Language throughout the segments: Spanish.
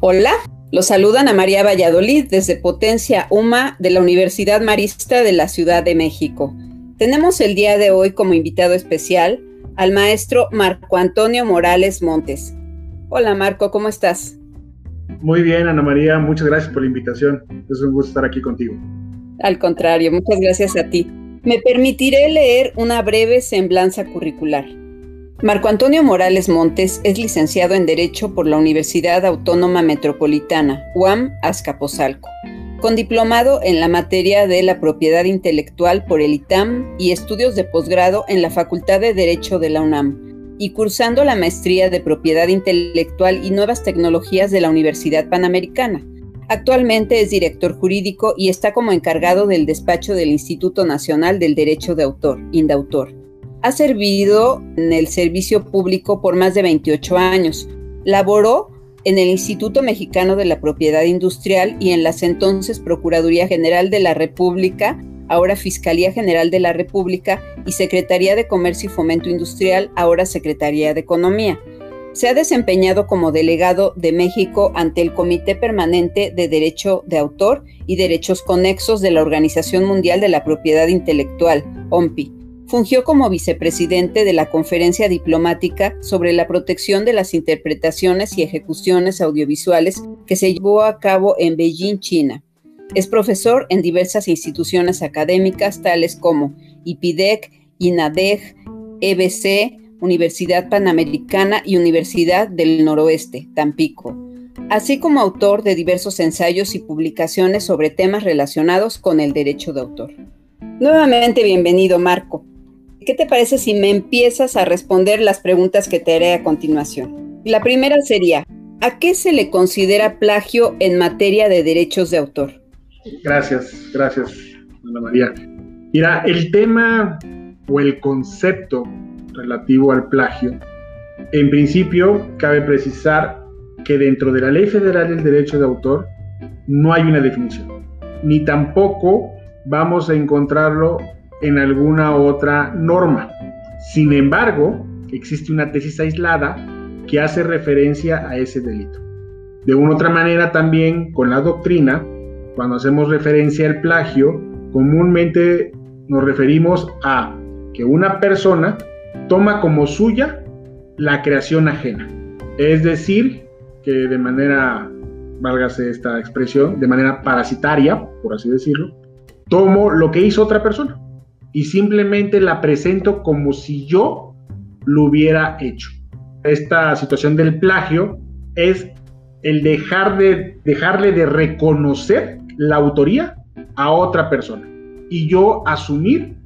Hola, los saludan a María Valladolid desde Potencia UMA de la Universidad Marista de la Ciudad de México. Tenemos el día de hoy como invitado especial al maestro Marco Antonio Morales Montes. Hola Marco, ¿cómo estás? Muy bien, Ana María, muchas gracias por la invitación. Es un gusto estar aquí contigo. Al contrario, muchas gracias a ti. Me permitiré leer una breve semblanza curricular. Marco Antonio Morales Montes es licenciado en Derecho por la Universidad Autónoma Metropolitana, UAM Azcapotzalco, con diplomado en la materia de la propiedad intelectual por el ITAM y estudios de posgrado en la Facultad de Derecho de la UNAM, y cursando la maestría de propiedad intelectual y nuevas tecnologías de la Universidad Panamericana. Actualmente es director jurídico y está como encargado del despacho del Instituto Nacional del Derecho de Autor, INDAUTOR ha servido en el servicio público por más de 28 años. Laboró en el Instituto Mexicano de la Propiedad Industrial y en las entonces Procuraduría General de la República, ahora Fiscalía General de la República y Secretaría de Comercio y Fomento Industrial, ahora Secretaría de Economía. Se ha desempeñado como delegado de México ante el Comité Permanente de Derecho de Autor y Derechos Conexos de la Organización Mundial de la Propiedad Intelectual, OMPI fungió como vicepresidente de la Conferencia Diplomática sobre la protección de las interpretaciones y ejecuciones audiovisuales que se llevó a cabo en Beijing, China. Es profesor en diversas instituciones académicas tales como IPIDEC, INADEG, EBC, Universidad Panamericana y Universidad del Noroeste, Tampico, así como autor de diversos ensayos y publicaciones sobre temas relacionados con el derecho de autor. Nuevamente bienvenido, Marco. ¿Qué te parece si me empiezas a responder las preguntas que te haré a continuación? La primera sería, ¿a qué se le considera plagio en materia de derechos de autor? Gracias, gracias, Ana María. Mira, el tema o el concepto relativo al plagio, en principio cabe precisar que dentro de la Ley Federal del Derecho de Autor no hay una definición, ni tampoco vamos a encontrarlo en alguna otra norma. Sin embargo, existe una tesis aislada que hace referencia a ese delito. De una otra manera también con la doctrina, cuando hacemos referencia al plagio, comúnmente nos referimos a que una persona toma como suya la creación ajena. Es decir, que de manera, válgase esta expresión, de manera parasitaria, por así decirlo, tomo lo que hizo otra persona y simplemente la presento como si yo lo hubiera hecho. Esta situación del plagio es el dejar de, dejarle de reconocer la autoría a otra persona y yo asumir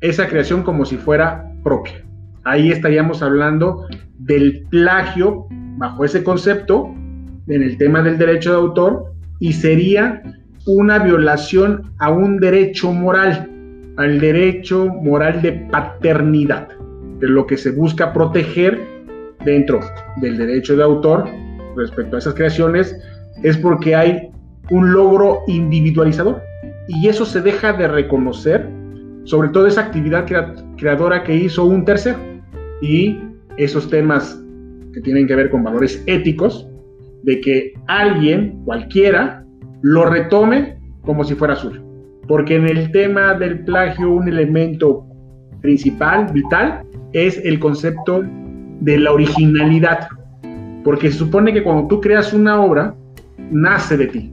esa creación como si fuera propia. Ahí estaríamos hablando del plagio bajo ese concepto en el tema del derecho de autor y sería una violación a un derecho moral al derecho moral de paternidad, de lo que se busca proteger dentro del derecho de autor respecto a esas creaciones, es porque hay un logro individualizador. Y eso se deja de reconocer, sobre todo esa actividad creadora que hizo un tercero. Y esos temas que tienen que ver con valores éticos, de que alguien, cualquiera, lo retome como si fuera suyo porque en el tema del plagio un elemento principal, vital, es el concepto de la originalidad, porque se supone que cuando tú creas una obra, nace de ti,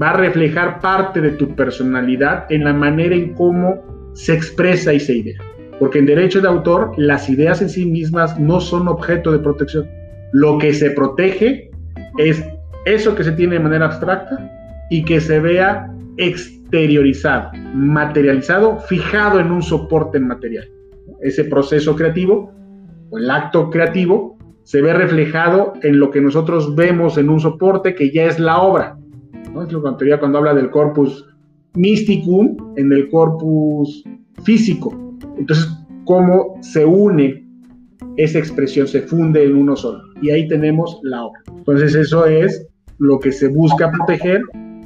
va a reflejar parte de tu personalidad en la manera en cómo se expresa esa idea. Porque en derecho de autor, las ideas en sí mismas no son objeto de protección. Lo que se protege es eso que se tiene de manera abstracta y que se vea materializado, fijado en un soporte material. Ese proceso creativo o el acto creativo se ve reflejado en lo que nosotros vemos en un soporte que ya es la obra. ¿no? Es lo que cuando habla del corpus mysticum en el corpus físico. Entonces, cómo se une esa expresión, se funde en uno solo. Y ahí tenemos la obra. Entonces, eso es lo que se busca proteger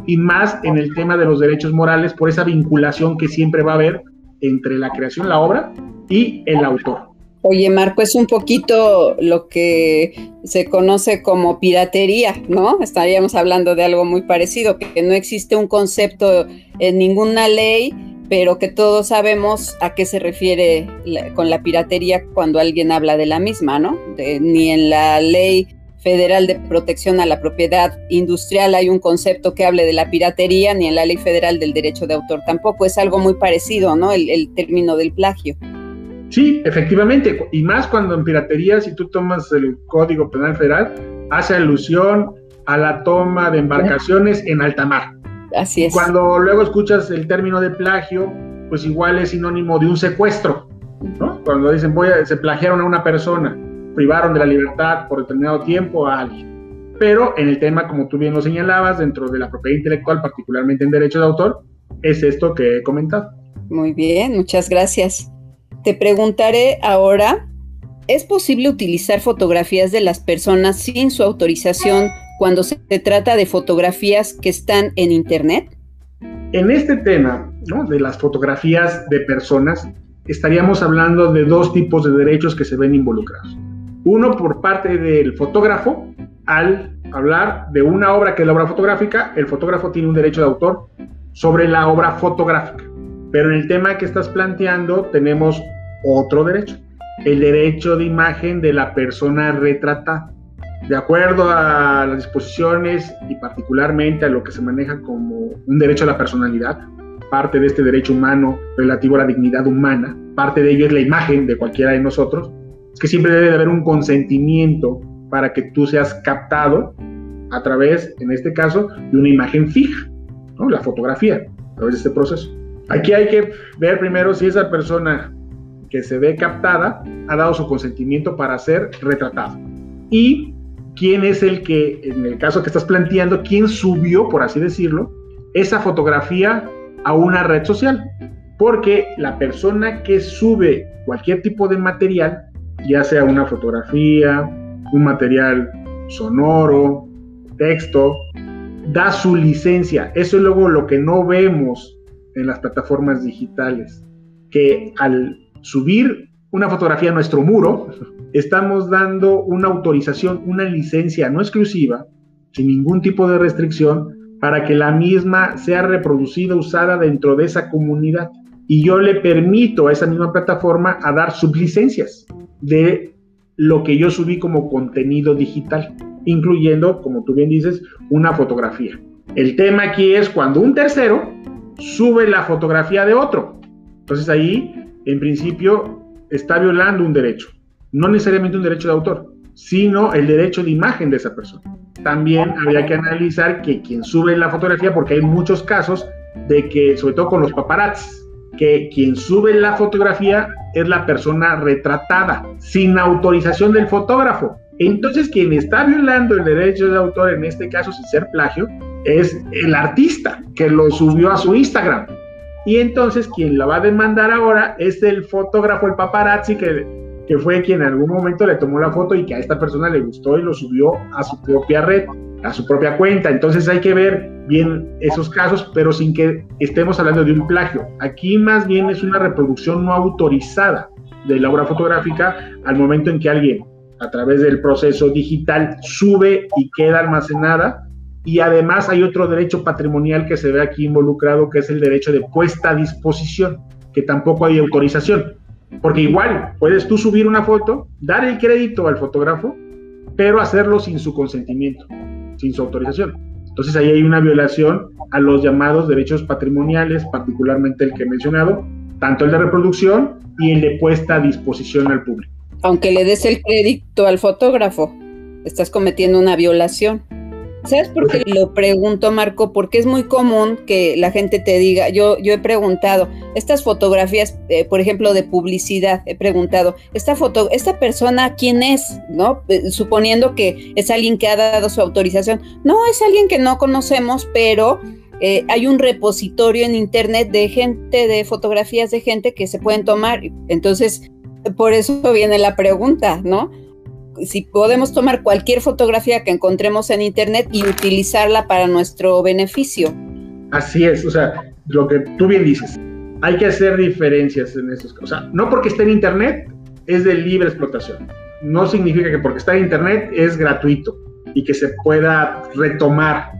y más en el tema de los derechos morales por esa vinculación que siempre va a haber entre la creación, la obra y el autor. Oye, Marco, es un poquito lo que se conoce como piratería, ¿no? Estaríamos hablando de algo muy parecido, que no existe un concepto en ninguna ley, pero que todos sabemos a qué se refiere con la piratería cuando alguien habla de la misma, ¿no? ni en la ley federal de protección a la propiedad industrial hay un concepto que hable de la piratería, ni en la ley federal del derecho de autor tampoco. Es algo muy parecido, ¿no? el término del plagio. Sí, efectivamente, y más cuando en piratería, si tú tomas el Código Penal Federal, hace alusión a la toma de embarcaciones en alta mar. Así es. Cuando luego escuchas el término de plagio, pues igual es sinónimo de un secuestro, ¿no? Cuando dicen, voy a, se plagiaron a una persona, privaron de la libertad por determinado tiempo a alguien. Pero en el tema, como tú bien lo señalabas, dentro de la propiedad intelectual, particularmente en derecho de autor, es esto que he comentado. Muy bien, muchas gracias. Te preguntaré ahora, ¿es posible utilizar fotografías de las personas sin su autorización cuando se trata de fotografías que están en Internet? En este tema de las fotografías de personas, estaríamos hablando de dos tipos de derechos que se ven involucrados. Uno por parte del fotógrafo, al hablar de una obra que es la obra fotográfica, el fotógrafo tiene un derecho de autor sobre la obra fotográfica. Pero en el tema que estás planteando tenemos otro derecho, el derecho de imagen de la persona retratada. De acuerdo a las disposiciones y particularmente a lo que se maneja como un derecho a la personalidad, parte de este derecho humano relativo a la dignidad humana, parte de ello es la imagen de cualquiera de nosotros, que siempre debe de haber un consentimiento para que tú seas captado a través, en este caso, de una imagen fija, ¿no? la fotografía, a través de este proceso. Aquí hay que ver primero si esa persona que se ve captada ha dado su consentimiento para ser retratado. Y quién es el que, en el caso que estás planteando, quién subió, por así decirlo, esa fotografía a una red social. Porque la persona que sube cualquier tipo de material, ya sea una fotografía, un material sonoro, texto, da su licencia. Eso es luego lo que no vemos en las plataformas digitales, que al subir una fotografía a nuestro muro, estamos dando una autorización, una licencia no exclusiva, sin ningún tipo de restricción, para que la misma sea reproducida, usada dentro de esa comunidad. Y yo le permito a esa misma plataforma a dar sublicencias de lo que yo subí como contenido digital, incluyendo, como tú bien dices, una fotografía. El tema aquí es cuando un tercero sube la fotografía de otro. Entonces ahí en principio está violando un derecho, no necesariamente un derecho de autor, sino el derecho de imagen de esa persona. También habría que analizar que quien sube la fotografía, porque hay muchos casos de que, sobre todo con los paparazzis, que quien sube la fotografía es la persona retratada, sin autorización del fotógrafo. Entonces, quien está violando el derecho de autor, en este caso sin ser plagio, es el artista que lo subió a su Instagram. Y entonces quien la va a demandar ahora es el fotógrafo, el paparazzi, que, que fue quien en algún momento le tomó la foto y que a esta persona le gustó y lo subió a su propia red, a su propia cuenta. Entonces hay que ver bien esos casos, pero sin que estemos hablando de un plagio. Aquí más bien es una reproducción no autorizada de la obra fotográfica al momento en que alguien a través del proceso digital sube y queda almacenada y además hay otro derecho patrimonial que se ve aquí involucrado, que es el derecho de puesta a disposición, que tampoco hay autorización. Porque igual puedes tú subir una foto, dar el crédito al fotógrafo, pero hacerlo sin su consentimiento, sin su autorización. Entonces ahí hay una violación a los llamados derechos patrimoniales, particularmente el que he mencionado, tanto el de reproducción y el de puesta a disposición al público. Aunque le des el crédito al fotógrafo, estás cometiendo una violación. ¿Sabes por qué lo pregunto, Marco? Porque es muy común que la gente te diga, yo, yo he preguntado, estas fotografías, eh, por ejemplo, de publicidad, he preguntado, esta foto, esta persona, ¿quién es? ¿No? Eh, suponiendo que es alguien que ha dado su autorización. No, es alguien que no conocemos, pero eh, hay un repositorio en internet de gente, de fotografías de gente que se pueden tomar. Entonces, por eso viene la pregunta, ¿no? Si podemos tomar cualquier fotografía que encontremos en internet y utilizarla para nuestro beneficio. Así es, o sea, lo que tú bien dices, hay que hacer diferencias en estos casos. O sea, no porque esté en internet es de libre explotación. No significa que porque está en Internet es gratuito y que se pueda retomar.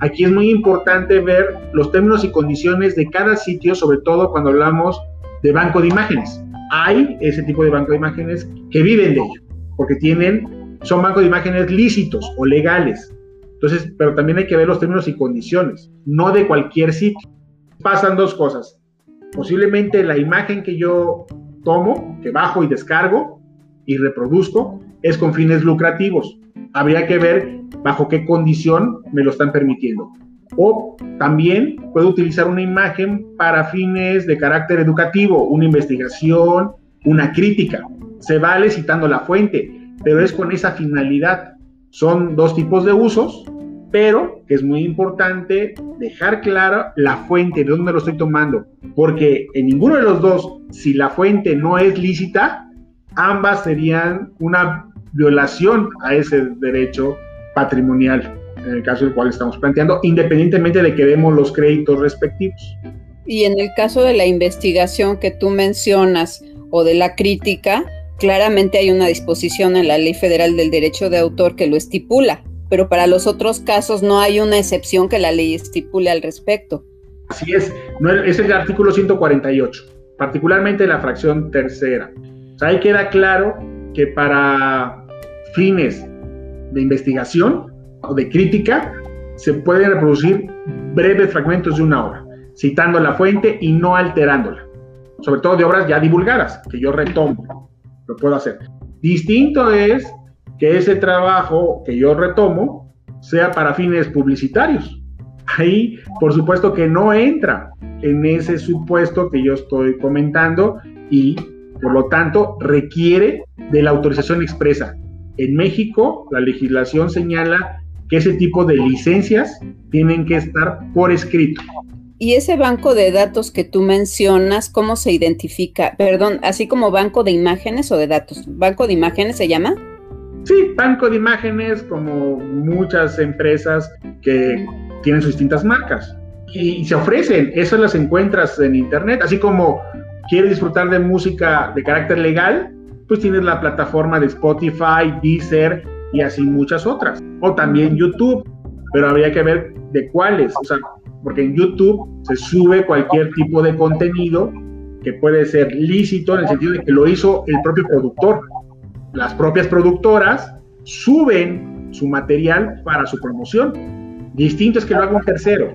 Aquí es muy importante ver los términos y condiciones de cada sitio, sobre todo cuando hablamos de banco de imágenes. Hay ese tipo de banco de imágenes que viven de ello, porque tienen, son bancos de imágenes lícitos o legales. Entonces, pero también hay que ver los términos y condiciones, no de cualquier sitio. Pasan dos cosas. Posiblemente la imagen que yo tomo, que bajo y descargo y reproduzco, es con fines lucrativos. Habría que ver bajo qué condición me lo están permitiendo. O también puedo utilizar una imagen para fines de carácter educativo, una investigación, una crítica. Se vale citando la fuente, pero es con esa finalidad. Son dos tipos de usos, pero que es muy importante dejar clara la fuente, de dónde lo estoy tomando, porque en ninguno de los dos, si la fuente no es lícita, ambas serían una violación a ese derecho patrimonial, en el caso del cual estamos planteando, independientemente de que demos los créditos respectivos. Y en el caso de la investigación que tú mencionas o de la crítica, claramente hay una disposición en la Ley Federal del Derecho de Autor que lo estipula, pero para los otros casos no hay una excepción que la ley estipule al respecto. Así es, es el artículo 148, particularmente la fracción tercera. O ahí queda claro que para fines de investigación o de crítica se pueden reproducir breves fragmentos de una obra, citando la fuente y no alterándola, sobre todo de obras ya divulgadas, que yo retomo, lo puedo hacer. Distinto es que ese trabajo que yo retomo sea para fines publicitarios. Ahí, por supuesto que no entra en ese supuesto que yo estoy comentando y, por lo tanto, requiere de la autorización expresa. En México, la legislación señala que ese tipo de licencias tienen que estar por escrito. ¿Y ese banco de datos que tú mencionas, cómo se identifica? Perdón, así como banco de imágenes o de datos. ¿Banco de imágenes se llama? Sí, banco de imágenes como muchas empresas que tienen sus distintas marcas. Y se ofrecen, esas las encuentras en internet, así como quieres disfrutar de música de carácter legal, pues tienes la plataforma de Spotify, Deezer y así muchas otras. O también YouTube, pero habría que ver de cuáles, o sea, porque en YouTube se sube cualquier tipo de contenido que puede ser lícito en el sentido de que lo hizo el propio productor las propias productoras suben su material para su promoción. Distinto es que lo haga un tercero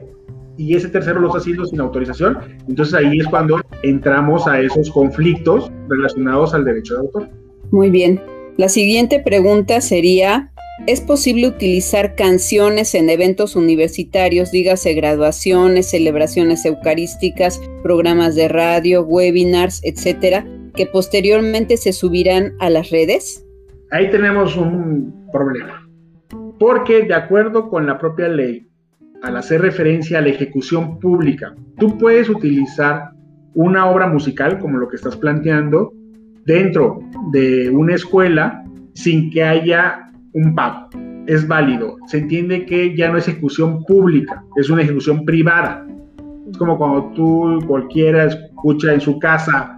y ese tercero lo está haciendo sin autorización. Entonces ahí es cuando entramos a esos conflictos relacionados al derecho de autor. Muy bien. La siguiente pregunta sería, ¿es posible utilizar canciones en eventos universitarios, dígase graduaciones, celebraciones eucarísticas, programas de radio, webinars, etcétera? que posteriormente se subirán a las redes? Ahí tenemos un problema, porque de acuerdo con la propia ley, al hacer referencia a la ejecución pública, tú puedes utilizar una obra musical como lo que estás planteando dentro de una escuela sin que haya un pago. Es válido. Se entiende que ya no es ejecución pública, es una ejecución privada. Es como cuando tú cualquiera escucha en su casa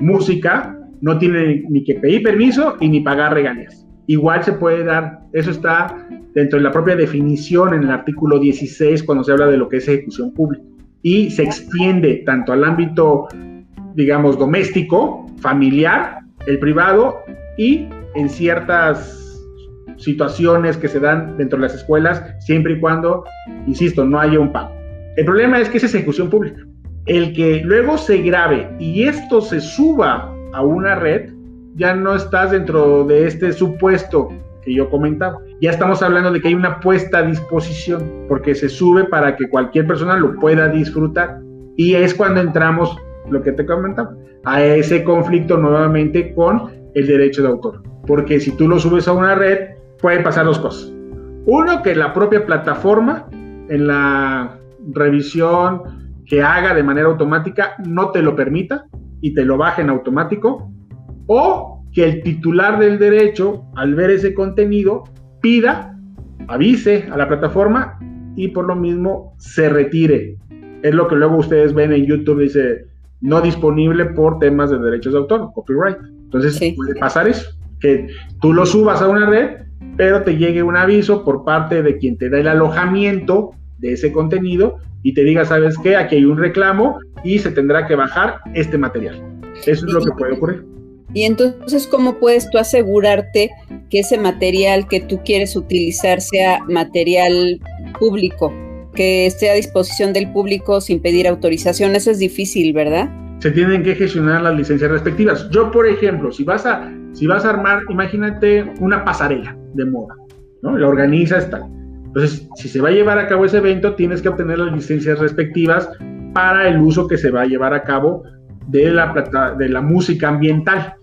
música, no tiene ni que pedir permiso y ni pagar regalías. Igual se puede dar, eso está dentro de la propia definición en el artículo 16 cuando se habla de lo que es ejecución pública. Y se extiende tanto al ámbito, digamos, doméstico, familiar, el privado y en ciertas situaciones que se dan dentro de las escuelas, siempre y cuando, insisto, no haya un pago. El problema es que es ejecución pública el que luego se grabe y esto se suba a una red, ya no estás dentro de este supuesto que yo comentaba. Ya estamos hablando de que hay una puesta a disposición, porque se sube para que cualquier persona lo pueda disfrutar. Y es cuando entramos, lo que te comentaba, a ese conflicto nuevamente con el derecho de autor. Porque si tú lo subes a una red, pueden pasar dos cosas. Uno, que la propia plataforma, en la revisión que haga de manera automática no te lo permita y te lo baje en automático, o que el titular del derecho, al ver ese contenido, pida, avise a la plataforma y por lo mismo se retire. Es lo que luego ustedes ven en YouTube, dice no disponible por temas de derechos de autor, copyright. Entonces puede pasar eso, que tú lo subas a una red, pero te llegue un aviso por parte de quien te da el alojamiento de ese contenido y te diga, ¿sabes qué? Aquí hay un reclamo y se tendrá que bajar este material. Eso es lo que puede ocurrir. Y entonces, ¿cómo puedes tú asegurarte que ese material que tú quieres utilizar sea material público, que esté a disposición del público sin pedir autorización? Eso es difícil, ¿verdad? Se tienen que gestionar las licencias respectivas. Yo, por ejemplo, si vas a, si vas a armar, imagínate una pasarela de moda, ¿no? La organizas tal. Entonces, si se va a llevar a cabo ese evento, tienes que obtener las licencias respectivas para el uso que se va a llevar a cabo de la, de la música ambiental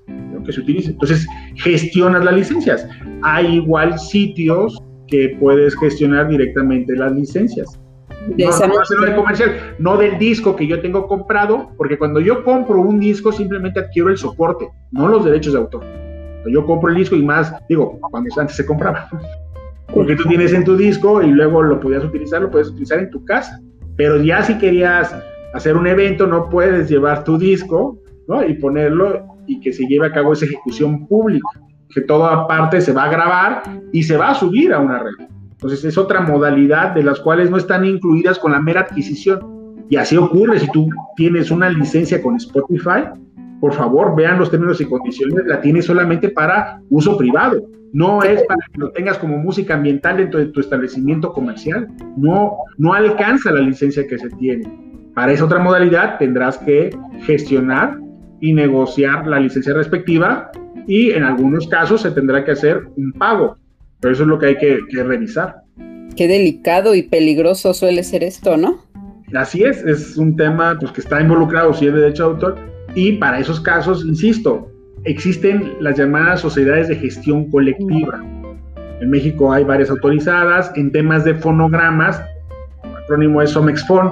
que se utilice. Entonces, gestionas las licencias. Hay igual sitios que puedes gestionar directamente las licencias. No, no comercial, no del disco que yo tengo comprado, porque cuando yo compro un disco simplemente adquiero el soporte, no los derechos de autor. Yo compro el disco y más, digo, cuando antes se compraba. Porque tú tienes en tu disco y luego lo podías utilizar, lo puedes utilizar en tu casa. Pero ya si querías hacer un evento, no puedes llevar tu disco ¿no? y ponerlo y que se lleve a cabo esa ejecución pública, que toda parte se va a grabar y se va a subir a una red. Entonces es otra modalidad de las cuales no están incluidas con la mera adquisición. Y así ocurre si tú tienes una licencia con Spotify, por favor vean los términos y condiciones, la tienes solamente para uso privado. No es para que lo tengas como música ambiental dentro de tu establecimiento comercial. No, no alcanza la licencia que se tiene. Para esa otra modalidad tendrás que gestionar y negociar la licencia respectiva y en algunos casos se tendrá que hacer un pago. Pero eso es lo que hay que, revisar. Qué delicado y peligroso suele ser esto, ¿no? Así es, es un tema pues, que está involucrado si es de derecho de autor y para esos casos, insisto, existen las llamadas sociedades de gestión colectiva. En México hay varias autorizadas en temas de fonogramas, el acrónimo es Somexfon,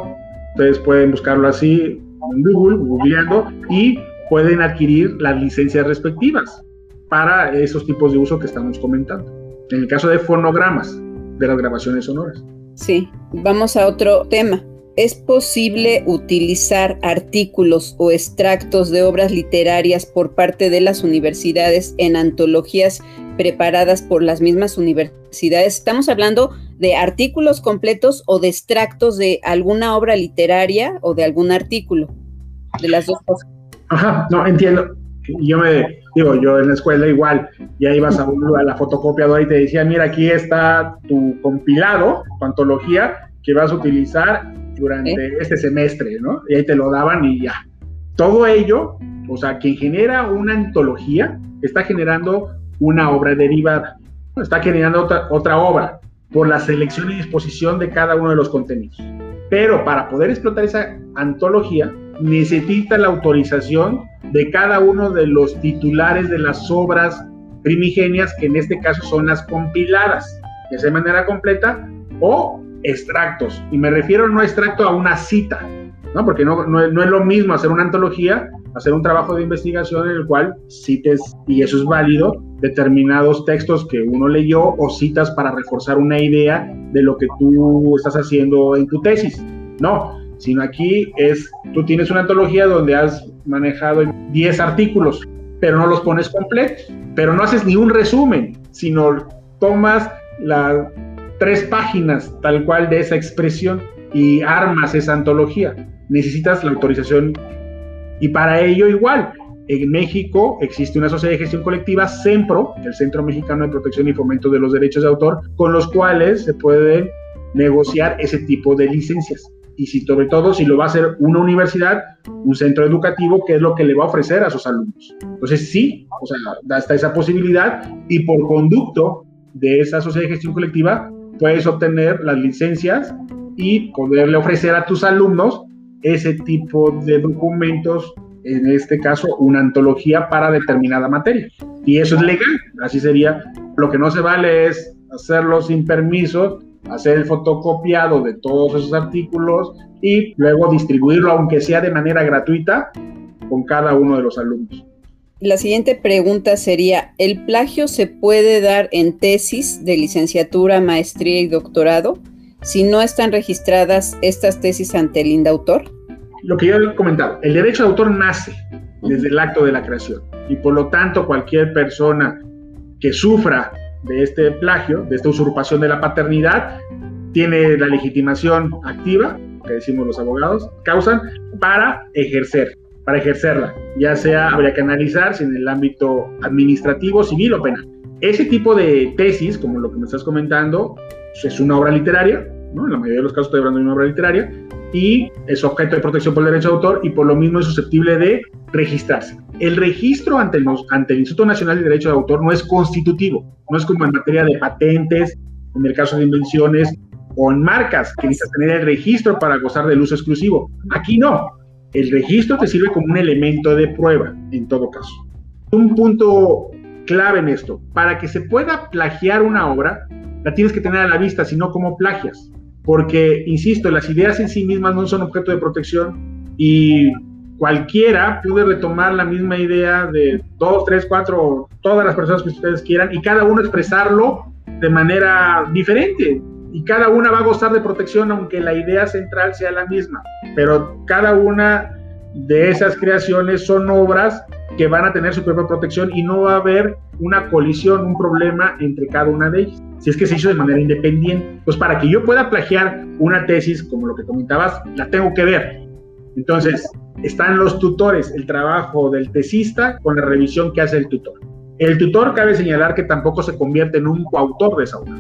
ustedes pueden buscarlo así en Google, googleando, y pueden adquirir las licencias respectivas para esos tipos de uso que estamos comentando. En el caso de fonogramas, de las grabaciones sonoras. Sí, vamos a otro tema. ¿Es posible utilizar artículos o extractos de obras literarias por parte de las universidades en antologías preparadas por las mismas universidades? Estamos hablando de artículos completos o de extractos de alguna obra literaria o de algún artículo, de las dos cosas. Ajá, no, entiendo. Yo me, digo, yo en la escuela igual, ya ibas a, a la fotocopiadora y te decía, mira, aquí está tu compilado, tu antología que vas a utilizar durante este semestre, ¿no? Y ahí te lo daban y ya. Todo ello, o sea, quien genera una antología está generando una obra derivada, está generando otra, otra obra por la selección y disposición de cada uno de los contenidos. Pero para poder explotar esa antología, necesita la autorización de cada uno de los titulares de las obras primigenias, que en este caso son las compiladas, ya sea de manera completa o extractos. Y me refiero no a extracto a una cita, ¿no? porque no, no, no, es lo mismo hacer una antología, hacer un trabajo de investigación en el cual cites, y eso es válido, determinados textos que uno leyó o citas para reforzar una idea de lo que tú estás haciendo en tu tesis. No, sino aquí es, tú tienes una antología donde has manejado 10 artículos, pero no los pones completos, pero no haces ni un resumen, sino tomas las tres páginas tal cual de esa expresión y armas esa antología. Necesitas la autorización y para ello igual. En México existe una sociedad de gestión colectiva, CEMPRO, el Centro Mexicano de Protección y Fomento de los Derechos de Autor, con los cuales se pueden negociar ese tipo de licencias y si, sobre todo si lo va a hacer una universidad, un centro educativo, que es lo que le va a ofrecer a sus alumnos. Entonces sí, o sea, hasta esa posibilidad y por conducto de esa sociedad de gestión colectiva puedes obtener las licencias y poderle ofrecer a tus alumnos ese tipo de documentos, en este caso una antología para determinada materia. Y eso es legal, así sería. Lo que no se vale es hacerlo sin permiso hacer el fotocopiado de todos esos artículos y luego distribuirlo, aunque sea de manera gratuita, con cada uno de los alumnos. La siguiente pregunta sería, ¿el plagio se puede dar en tesis de licenciatura, maestría y doctorado si no están registradas estas tesis ante el INDAUTOR? Lo que yo he comentado, el derecho de autor nace desde el acto de la creación. Y por lo tanto, cualquier persona que sufra de este plagio, de esta usurpación de la paternidad, tiene la legitimación activa, que decimos los abogados, causan, para ejercer, para ejercerla. Ya sea, habría que analizar si en el ámbito administrativo, civil o penal. Ese tipo de tesis, como lo que me estás comentando, es una obra literaria, ¿no? En la mayoría de los casos estoy hablando de una obra literaria, y es objeto de protección por el derecho de autor y por lo mismo es susceptible de registrarse. El registro ante el, ante el Instituto Nacional de Derecho de Autor no es constitutivo, no es como en materia de patentes, en el caso de invenciones o en marcas, que necesitas tener el registro para gozar del uso exclusivo. Aquí no. El registro te sirve como un elemento de prueba, en todo caso. Un punto clave en esto, para que se pueda plagiar una obra, la tienes que tener a la vista, sino como plagias porque, insisto, las ideas en sí mismas no son objeto de protección y cualquiera puede retomar la misma idea de dos, tres, cuatro, todas las personas que ustedes quieran y cada uno expresarlo de manera diferente. Y cada una va a gozar de protección aunque la idea central sea la misma. Pero cada una de esas creaciones son obras que van a tener su propia protección y no va a haber una colisión, un problema entre cada una de ellas si es que se hizo de manera independiente. Pues para que yo pueda plagiar una tesis, como lo que comentabas, la tengo que ver. Entonces, están los tutores, el trabajo del tesista con la revisión que hace el tutor. El tutor cabe señalar que tampoco se convierte en un coautor de esa obra.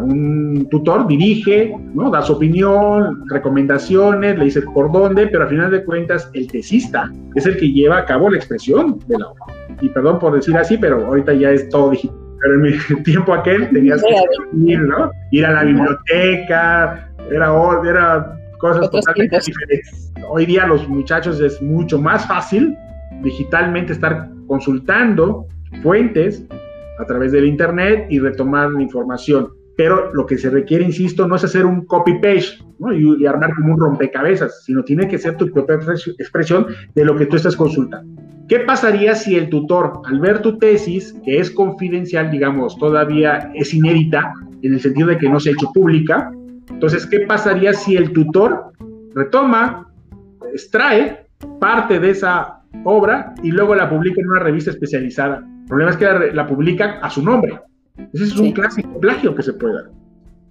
Un tutor dirige, ¿no? da su opinión, recomendaciones, le dice por dónde, pero al final de cuentas el tesista es el que lleva a cabo la expresión de la obra. Y perdón por decir así, pero ahorita ya es todo digital pero en mi tiempo aquel tenías que ir, ¿no? Ir a la biblioteca, era, era cosas totalmente diferentes. Hoy día los muchachos es mucho más fácil digitalmente estar consultando fuentes a través del internet y retomar la información. Pero lo que se requiere, insisto, no es hacer un copy-paste ¿no? y, armar como un rompecabezas, sino tiene que ser tu propia expresión de lo que tú estás consultando. ¿Qué pasaría si el tutor, al ver tu tesis, que es confidencial, digamos, todavía es inédita, en el sentido de que no se ha hecho pública, entonces, ¿qué pasaría si el tutor retoma, extrae parte de esa obra y luego la publica en una revista especializada? El problema es que la, publica a su nombre. Ese es un clásico plagio que se puede dar.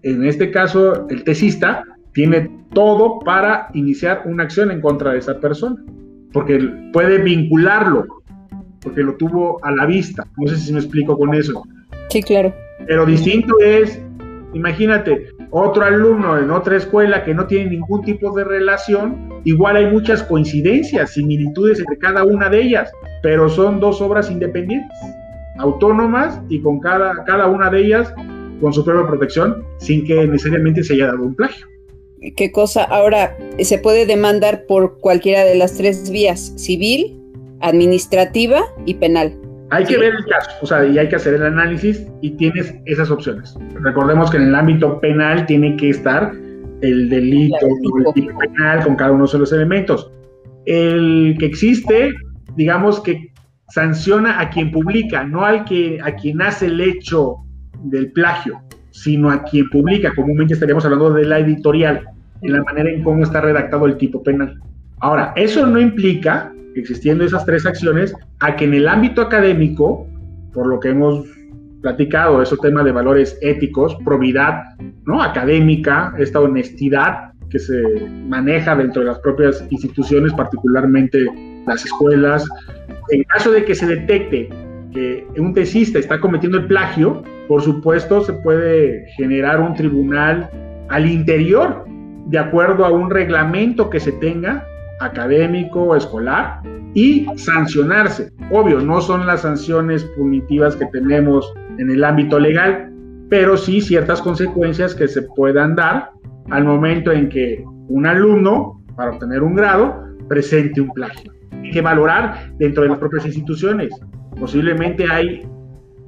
En este caso, el tesista tiene todo para iniciar una acción en contra de esa persona porque puede vincularlo, porque lo tuvo a la vista. No sé si me explico con eso. Sí, claro. Pero distinto es, imagínate, otro alumno en otra escuela que no tiene ningún tipo de relación, igual hay muchas coincidencias, similitudes entre cada una de ellas, pero son dos obras independientes, autónomas y con cada, cada una de ellas con su propia protección, sin que necesariamente se haya dado un plagio qué cosa. Ahora, se puede demandar por cualquiera de las tres vías, civil, administrativa y penal. Hay que ver el caso, o sea, y hay que hacer el análisis y tienes esas opciones. Recordemos que en el ámbito penal tiene que estar el delito, el tipo penal con cada uno de los elementos. El que existe, digamos que sanciona a quien publica, no al que a quien hace el hecho del plagio sino a quien publica. Comúnmente estaríamos hablando de la editorial, en la manera en cómo está redactado el tipo penal. Ahora, eso no implica, existiendo esas tres acciones, a que en el ámbito académico, por lo que hemos platicado, ese tema de valores éticos, probidad ¿no? académica, esta honestidad que se maneja dentro de las propias instituciones, particularmente las escuelas, en caso de que se detecte que un tesista está cometiendo el plagio, por supuesto se puede generar un tribunal al interior, de acuerdo a un reglamento que se tenga académico o escolar, y sancionarse. Obvio, no son las sanciones punitivas que tenemos en el ámbito legal, pero sí ciertas consecuencias que se puedan dar al momento en que un alumno, para obtener un grado, presente un plagio. Que valorar dentro de las propias instituciones posiblemente hay,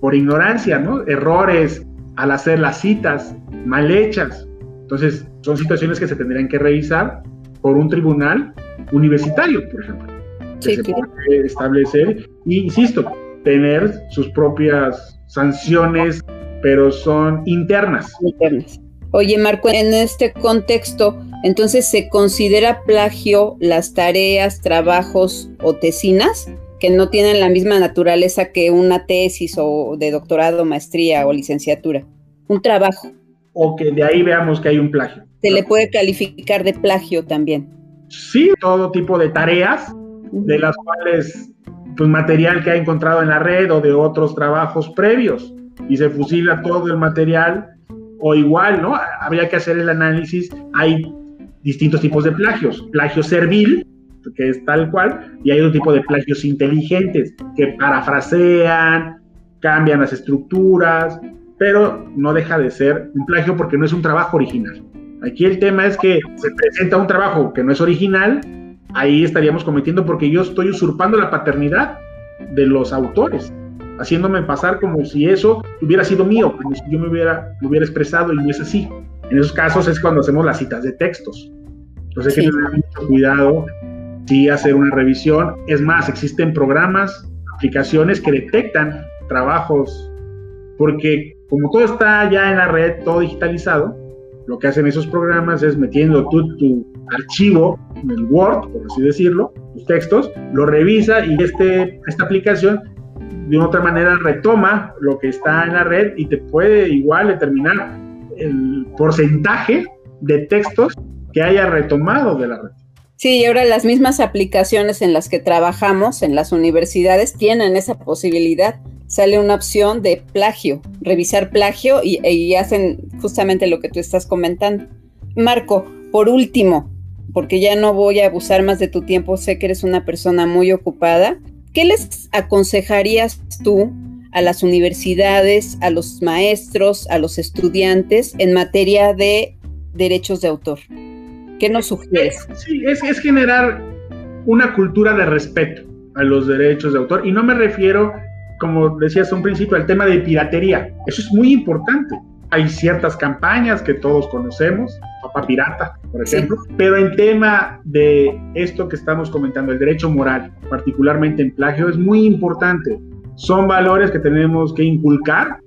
por ignorancia, ¿no? Errores al hacer las citas mal hechas. Entonces, son situaciones que se tendrían que revisar por un tribunal universitario, por ejemplo. Que se puede establecer y, insisto, tener sus propias sanciones, pero son internas. Internas. Oye, Marco, en este contexto, entonces se considera plagio las tareas, trabajos o tesinas que no tienen la misma naturaleza que una tesis o de doctorado, maestría o licenciatura. Un trabajo. O que de ahí veamos que hay un plagio. Se le puede calificar de plagio también. Sí, todo tipo de tareas, de las cuales, pues material que ha encontrado en la red o de otros trabajos previos, y se fusila todo el material, o igual, ¿no? Habría que hacer el análisis. Hay distintos tipos de plagios. Plagio servil, que es tal cual, y hay otro tipo de plagios inteligentes, que parafrasean, cambian las estructuras, pero no deja de ser un plagio porque no es un trabajo original. Aquí el tema es que se presenta un trabajo que no es original, ahí estaríamos cometiendo porque yo estoy usurpando la paternidad de los autores, haciéndome pasar como si eso hubiera sido mío, como si yo me hubiera, me hubiera expresado y no es así. En esos casos es cuando hacemos las citas de textos. Entonces hay que tener mucho cuidado sí hacer una revisión. Es más, existen programas, aplicaciones que detectan trabajos, porque como todo está ya en la red, todo digitalizado, lo que hacen esos programas es metiendo tu, tu archivo en el Word, por así decirlo, tus textos, lo revisa y este, esta aplicación de otra manera retoma lo que está en la red y te puede igual determinar el porcentaje de textos que haya retomado de la red. Sí, y ahora las mismas aplicaciones en las que trabajamos en las universidades tienen esa posibilidad. Sale una opción de plagio, revisar plagio y, hacen justamente lo que tú estás comentando. Marco, por último, porque ya no voy a abusar más de tu tiempo, sé que eres una persona muy ocupada, ¿qué les aconsejarías tú a las universidades, a los maestros, a los estudiantes en materia de derechos de autor? ¿Qué nos sugieres? Sí, es, es generar una cultura de respeto a los derechos de autor y no me refiero, como decías un principio, al tema de piratería. Eso es muy importante. Hay ciertas campañas que todos conocemos, Papá Pirata, por ejemplo, pero en tema de esto que estamos comentando, el derecho moral, particularmente en plagio, es muy importante. Son valores que tenemos que inculcar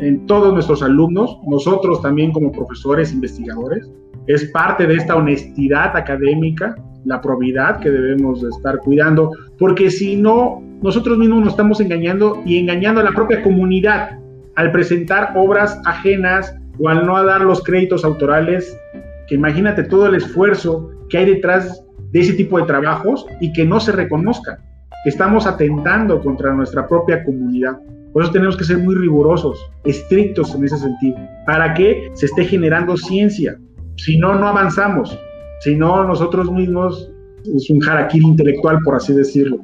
en todos nuestros alumnos, nosotros también como profesores, investigadores, es parte de esta honestidad académica, la probidad que debemos estar cuidando, porque si no, nosotros mismos nos estamos engañando y engañando a la propia comunidad al presentar obras ajenas o al no dar los créditos autorales, que imagínate todo el esfuerzo que hay detrás de ese tipo de trabajos y que no se reconozcan, que estamos atentando contra nuestra propia comunidad. Por eso tenemos que ser muy rigurosos, estrictos en ese sentido, para que se esté generando ciencia, si no, no avanzamos. Si no, nosotros mismos es un harakiri intelectual, por así decirlo.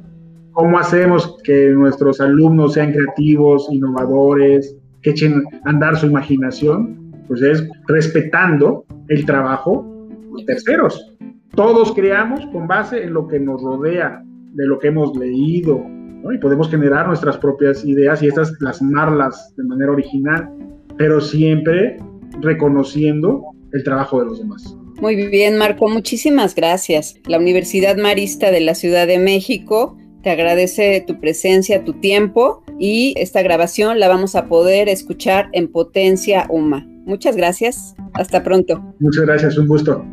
¿Cómo hacemos que nuestros alumnos sean creativos, innovadores, que echen a andar su imaginación? Pues es respetando el trabajo de terceros. Todos creamos con base en lo que nos rodea, de lo que hemos leído, y podemos generar nuestras propias ideas y estas plasmarlas de manera original, pero siempre reconociendo el trabajo de los demás. Muy bien, Marco, muchísimas gracias. La Universidad Marista de la Ciudad de México te agradece tu presencia, tu tiempo y esta grabación la vamos a poder escuchar en Potencia UMA. Muchas gracias. Hasta pronto. Muchas gracias, un gusto.